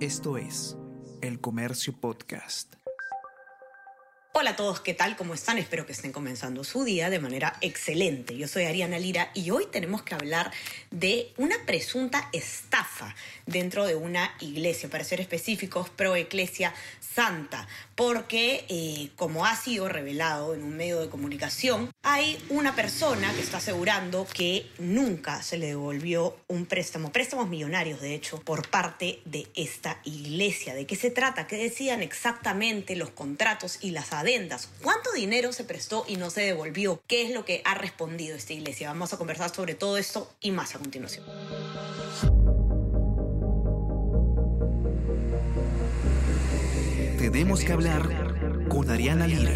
Esto es El Comercio Podcast. Hola a todos, ¿qué tal? ¿Cómo están? Espero que estén comenzando su día de manera excelente. Yo soy Ariana Lira y hoy tenemos que hablar de una presunta estafa dentro de una iglesia, para ser específicos, Pro Eclesia Santa, porque eh, como ha sido revelado en un medio de comunicación, hay una persona que está asegurando que nunca se le devolvió un préstamo, préstamos millonarios de hecho, por parte de esta iglesia. ¿De qué se trata? ¿Qué decían exactamente los contratos y las adendas? ¿Cuánto dinero se prestó y no se devolvió? ¿Qué es lo que ha respondido esta iglesia? Vamos a conversar sobre todo esto y más a continuación. Tenemos que hablar con Ariana Lira.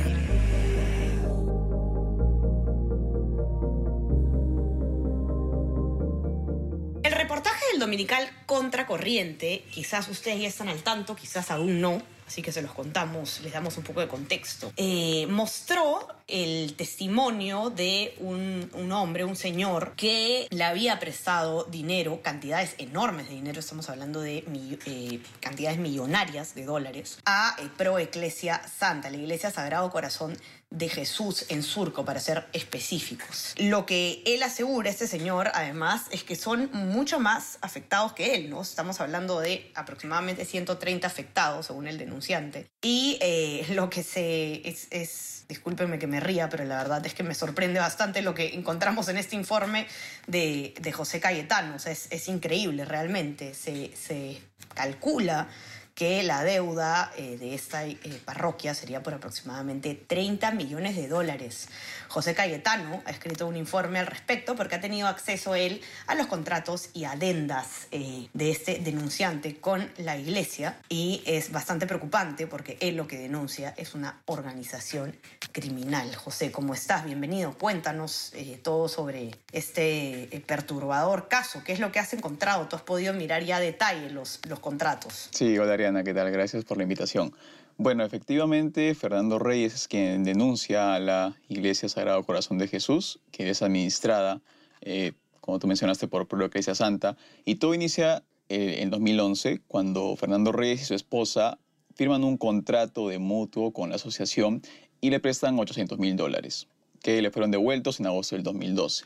El reportaje del Dominical Contracorriente, quizás ustedes ya están al tanto, quizás aún no, así que se los contamos, les damos un poco de contexto. Eh, mostró el testimonio de un, un, hombre, un señor, que le había prestado dinero, cantidades enormes de dinero, estamos hablando de eh, cantidades millonarias de dólares, a eh, Pro Eclesia Santa, la Iglesia Sagrado Corazón de Jesús en Surco, para ser específicos. Lo que él asegura, este señor, además, es que son mucho más afectados que él, ¿no? Estamos hablando de aproximadamente 130 afectados, según el denunciante. Y eh, lo que se... es, es, discúlpenme que me ría, pero la verdad es que me sorprende bastante lo que encontramos en este informe de, de José Cayetano. O sea, es, es increíble realmente. Se, se calcula que la deuda eh, de esta eh, parroquia sería por aproximadamente 30 millones de dólares. José Cayetano ha escrito un informe al respecto porque ha tenido acceso él a los contratos y adendas eh, de este denunciante con la iglesia y es bastante preocupante porque él lo que denuncia es una organización criminal. José, ¿cómo estás? Bienvenido. Cuéntanos todo sobre este perturbador caso. ¿Qué es lo que has encontrado? ¿Tú has podido mirar ya a detalle los, los contratos? Sí, hola ¿qué tal? Gracias por la invitación. Bueno, efectivamente, Fernando Reyes es quien denuncia a la Iglesia Sagrado Corazón de Jesús, que es administrada, eh, como tú mencionaste, por la Iglesia Santa. Y todo inicia eh, en 2011, cuando Fernando Reyes y su esposa firman un contrato de mutuo con la asociación y le prestan 800 mil dólares, que le fueron devueltos en agosto del 2012.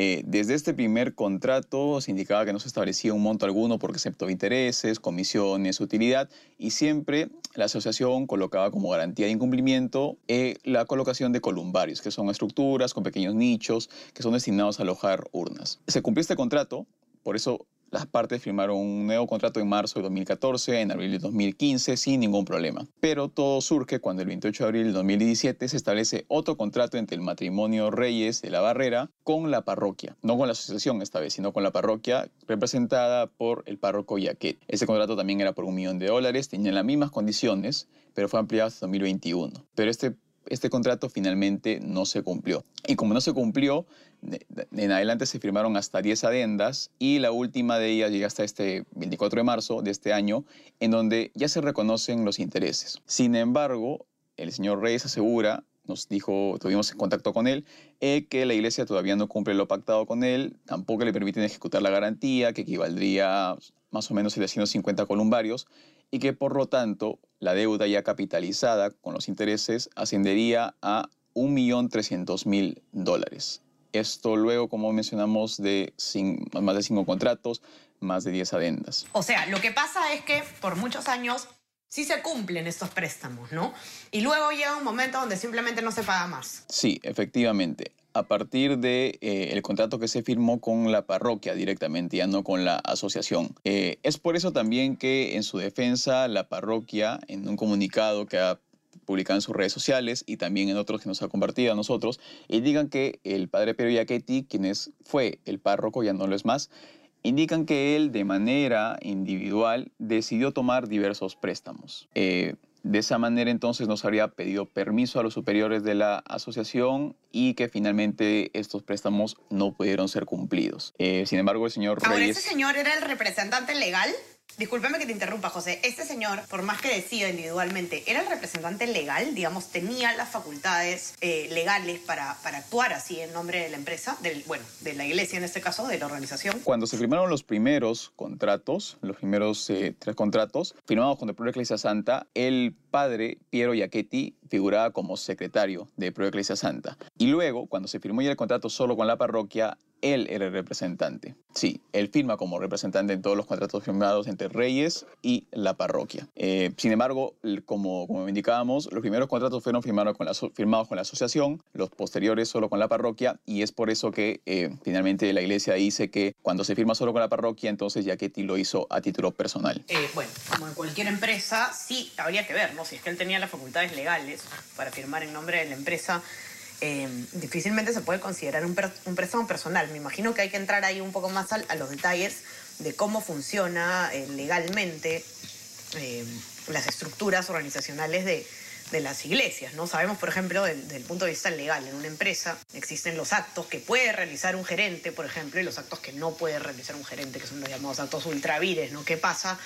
Eh, desde este primer contrato se indicaba que no se establecía un monto alguno porque excepto intereses, comisiones, utilidad y siempre la asociación colocaba como garantía de incumplimiento eh, la colocación de columbarios, que son estructuras con pequeños nichos que son destinados a alojar urnas. Se cumplió este contrato, por eso las partes firmaron un nuevo contrato en marzo de 2014, en abril de 2015, sin ningún problema. Pero todo surge cuando el 28 de abril de 2017 se establece otro contrato entre el matrimonio Reyes de la Barrera con la parroquia. No con la asociación esta vez, sino con la parroquia representada por el párroco Yaquet. Ese contrato también era por un millón de dólares, tenía las mismas condiciones, pero fue ampliado hasta 2021. Pero este este contrato finalmente no se cumplió. Y como no se cumplió, en adelante se firmaron hasta 10 adendas y la última de ellas llega hasta este 24 de marzo de este año, en donde ya se reconocen los intereses. Sin embargo, el señor Reyes asegura, nos dijo, tuvimos contacto con él, eh, que la iglesia todavía no cumple lo pactado con él, tampoco le permiten ejecutar la garantía, que equivaldría más o menos 750 columbarios, y que por lo tanto la deuda ya capitalizada con los intereses ascendería a 1.300.000 dólares. Esto luego, como mencionamos, de más de 5 contratos, más de 10 adendas. O sea, lo que pasa es que por muchos años sí se cumplen estos préstamos, ¿no? Y luego llega un momento donde simplemente no se paga más. Sí, efectivamente a partir de, eh, el contrato que se firmó con la parroquia directamente, ya no con la asociación. Eh, es por eso también que en su defensa la parroquia, en un comunicado que ha publicado en sus redes sociales y también en otros que nos ha compartido a nosotros, indican que el padre Pedro Yaquetti, quien es, fue el párroco, ya no lo es más, indican que él de manera individual decidió tomar diversos préstamos. Eh, de esa manera entonces nos habría pedido permiso a los superiores de la asociación y que finalmente estos préstamos no pudieron ser cumplidos. Eh, sin embargo, el señor Ahora, Reyes... ¿ese señor era el representante legal? Discúlpeme que te interrumpa, José. Este señor, por más que decida individualmente, ¿era el representante legal? Digamos, tenía las facultades eh, legales para, actuar así en nombre de la empresa, del, bueno, de la iglesia en este caso, de la organización. Cuando se firmaron los primeros contratos, los primeros eh, tres contratos, firmados con el Pro Iglesia Santa, el padre Piero Iachetti figuraba como secretario de Pro Iglesia Santa. Y luego, cuando se firmó el contrato solo con la parroquia, él era el representante. Sí, él firma como representante en todos los contratos firmados entre Reyes y la parroquia. Eh, sin embargo, como, como indicábamos, los primeros contratos fueron firmados con, la, firmados con la asociación, los posteriores solo con la parroquia, y es por eso que eh, finalmente la iglesia dice que cuando se firma solo con la parroquia, entonces Yaquetti lo hizo a título personal. Eh, bueno, como en cualquier empresa, sí habría que ver. Si es que él tenía las facultades legales para firmar en nombre de la empresa, Em, difícilmente se puede considerar un, préstamo personal. Me imagino que hay que entrar ahí un poco más a, los detalles de cómo funciona eh, legalmente em, las estructuras organizacionales de, las iglesias. ¿no? Sabemos, por ejemplo, desde el punto de vista legal, en una empresa existen los actos que puede realizar un gerente, por ejemplo, y los actos que no puede realizar un gerente, que son los llamados actos ultravires. ¿no? ¿Qué pasa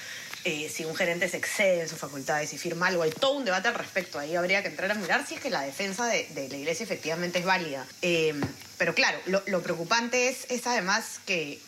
eh, si un gerente se excede en sus facultades y firma algo. Hay todo un debate al respecto. Ahí habría que entrar a mirar si es que la defensa de, la iglesia efectivamente es válida. Eh, pero claro, lo, preocupante es, es además que,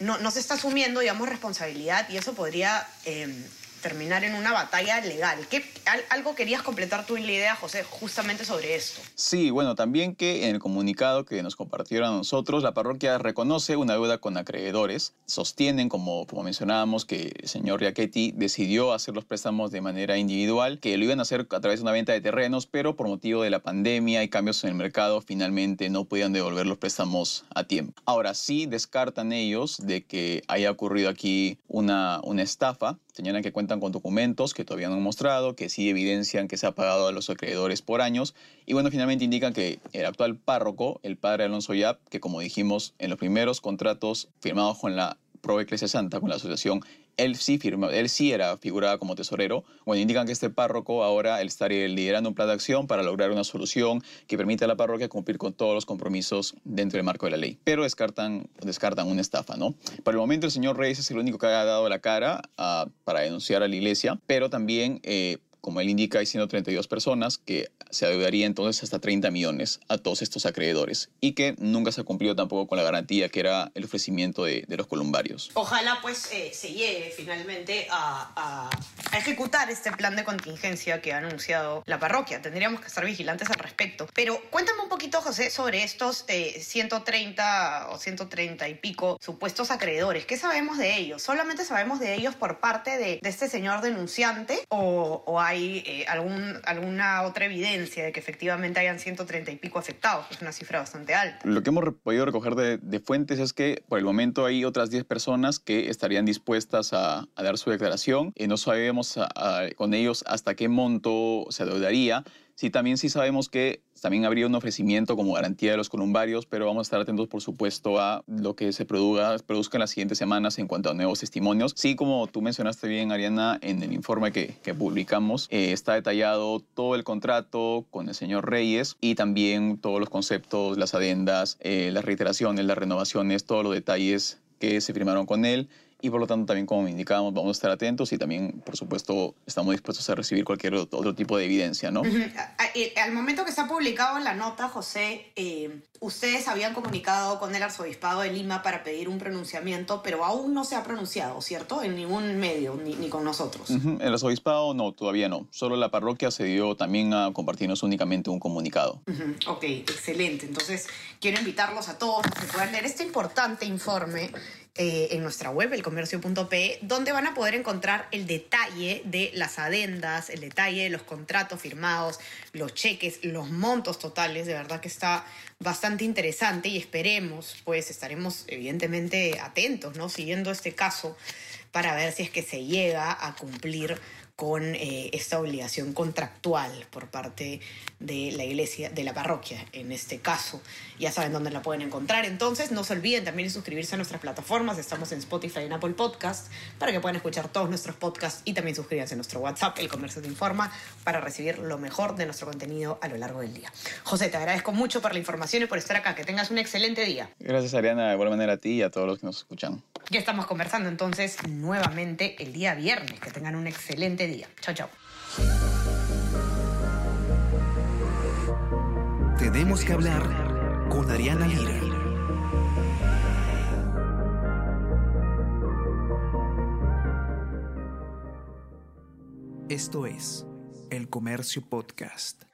no, se está asumiendo, digamos, responsabilidad y eso podría... Eh, terminar en una batalla legal. ¿Qué, algo querías completar tú en la idea, José, justamente sobre esto. Sí, bueno, también que en el comunicado que nos compartieron a nosotros, la parroquia reconoce una deuda con acreedores. Sostienen, como, como mencionábamos, que el señor Riachetti decidió hacer los préstamos de manera individual, que lo iban a hacer a través de una venta de terrenos, pero por motivo de la pandemia y cambios en el mercado, finalmente no podían devolver los préstamos a tiempo. Ahora sí descartan ellos de que haya ocurrido aquí una, una estafa Señalan que con documentos que todavía no han mostrado, que sí evidencian que se ha pagado a los acreedores por años. Y bueno, finalmente indican que el actual párroco, el padre Alonso Yap, que como dijimos en los primeros contratos firmados con la Pro Iglesia Santa, con la asociación, él sí, firma, él sí era figurada como tesorero. Bueno, indican que este párroco ahora estaría liderando un plan de acción para lograr una solución que permita a la parroquia cumplir con todos los compromisos dentro del marco de la ley. Pero descartan, descartan una estafa, ¿no? Por el momento el señor Reyes es el único que ha dado la cara ah, para denunciar a la iglesia, pero también... Eh, como él indica, hay 132 personas que se adeudaría entonces hasta 30 millones a todos estos acreedores y que nunca se ha cumplido tampoco con la garantía que era el ofrecimiento de, los columbarios. Ojalá pues eh, se llegue finalmente a, ejecutar este plan de contingencia que ha anunciado la parroquia. Tendríamos que estar vigilantes al respecto. Pero cuéntame un poquito, José, sobre estos 130 eh, o 130 y pico supuestos acreedores. ¿Qué sabemos de ellos? ¿Solamente sabemos de ellos por parte de, este señor denunciante o, o hay hay eh, algún, alguna otra evidencia de que efectivamente hayan 130 y pico afectados, que es una cifra bastante alta. Lo que hemos podido recoger de, fuentes es que por el momento hay otras 10 personas que estarían dispuestas a, dar su declaración y no sabemos con ellos hasta qué monto se adeudaría Sí, también sí sabemos que también habría un ofrecimiento como garantía de los columbarios, pero vamos a estar atentos, por supuesto, a lo que se produzca, produzca en las siguientes semanas en cuanto a nuevos testimonios. Sí, como tú mencionaste bien, Ariana, en el informe que, publicamos, eh, está detallado todo el contrato con el señor Reyes y también todos los conceptos, las adendas, eh, las reiteraciones, las renovaciones, todos los detalles que se firmaron con él y por lo tanto también como indicábamos vamos a estar atentos y también por supuesto estamos dispuestos a recibir cualquier otro tipo de evidencia, ¿no? Al momento que está publicado la nota, José, eh, ustedes habían comunicado con el arzobispado de Lima para pedir un pronunciamiento, pero aún no se ha pronunciado, ¿cierto? En ningún medio, ni, ni con nosotros. El arzobispado no, todavía no. Solo la parroquia se dio también a compartirnos únicamente un comunicado. Ok, excelente. Entonces quiero invitarlos a todos a que puedan leer este importante informe eh, en nuestra web, elcomercio.pe, donde van a poder encontrar el detalle de las adendas, el detalle de los contratos firmados, los cheques, los montos totales. De verdad que está bastante interesante y esperemos, pues estaremos evidentemente atentos, ¿no? Siguiendo este caso para ver si es que se llega a cumplir con eh, esta obligación contractual por parte de la iglesia, de la parroquia en este caso. Ya saben dónde la pueden encontrar. Entonces, no se olviden también de suscribirse a nuestras plataformas. Estamos en Spotify y en Apple Podcast para que puedan escuchar todos nuestros podcasts y también suscríbanse a nuestro WhatsApp, El Comercio Te Informa, para recibir lo mejor de nuestro contenido a lo largo del día. José, te agradezco mucho por la información y por estar acá. Que tengas un excelente día. Gracias, Ariana. De igual manera a ti y a todos los que nos escuchan. Ya estamos conversando entonces nuevamente el día viernes. Que tengan un excelente día. Chao, chao. Tenemos que hablar con Ariana Lira. Esto es El Comercio Podcast.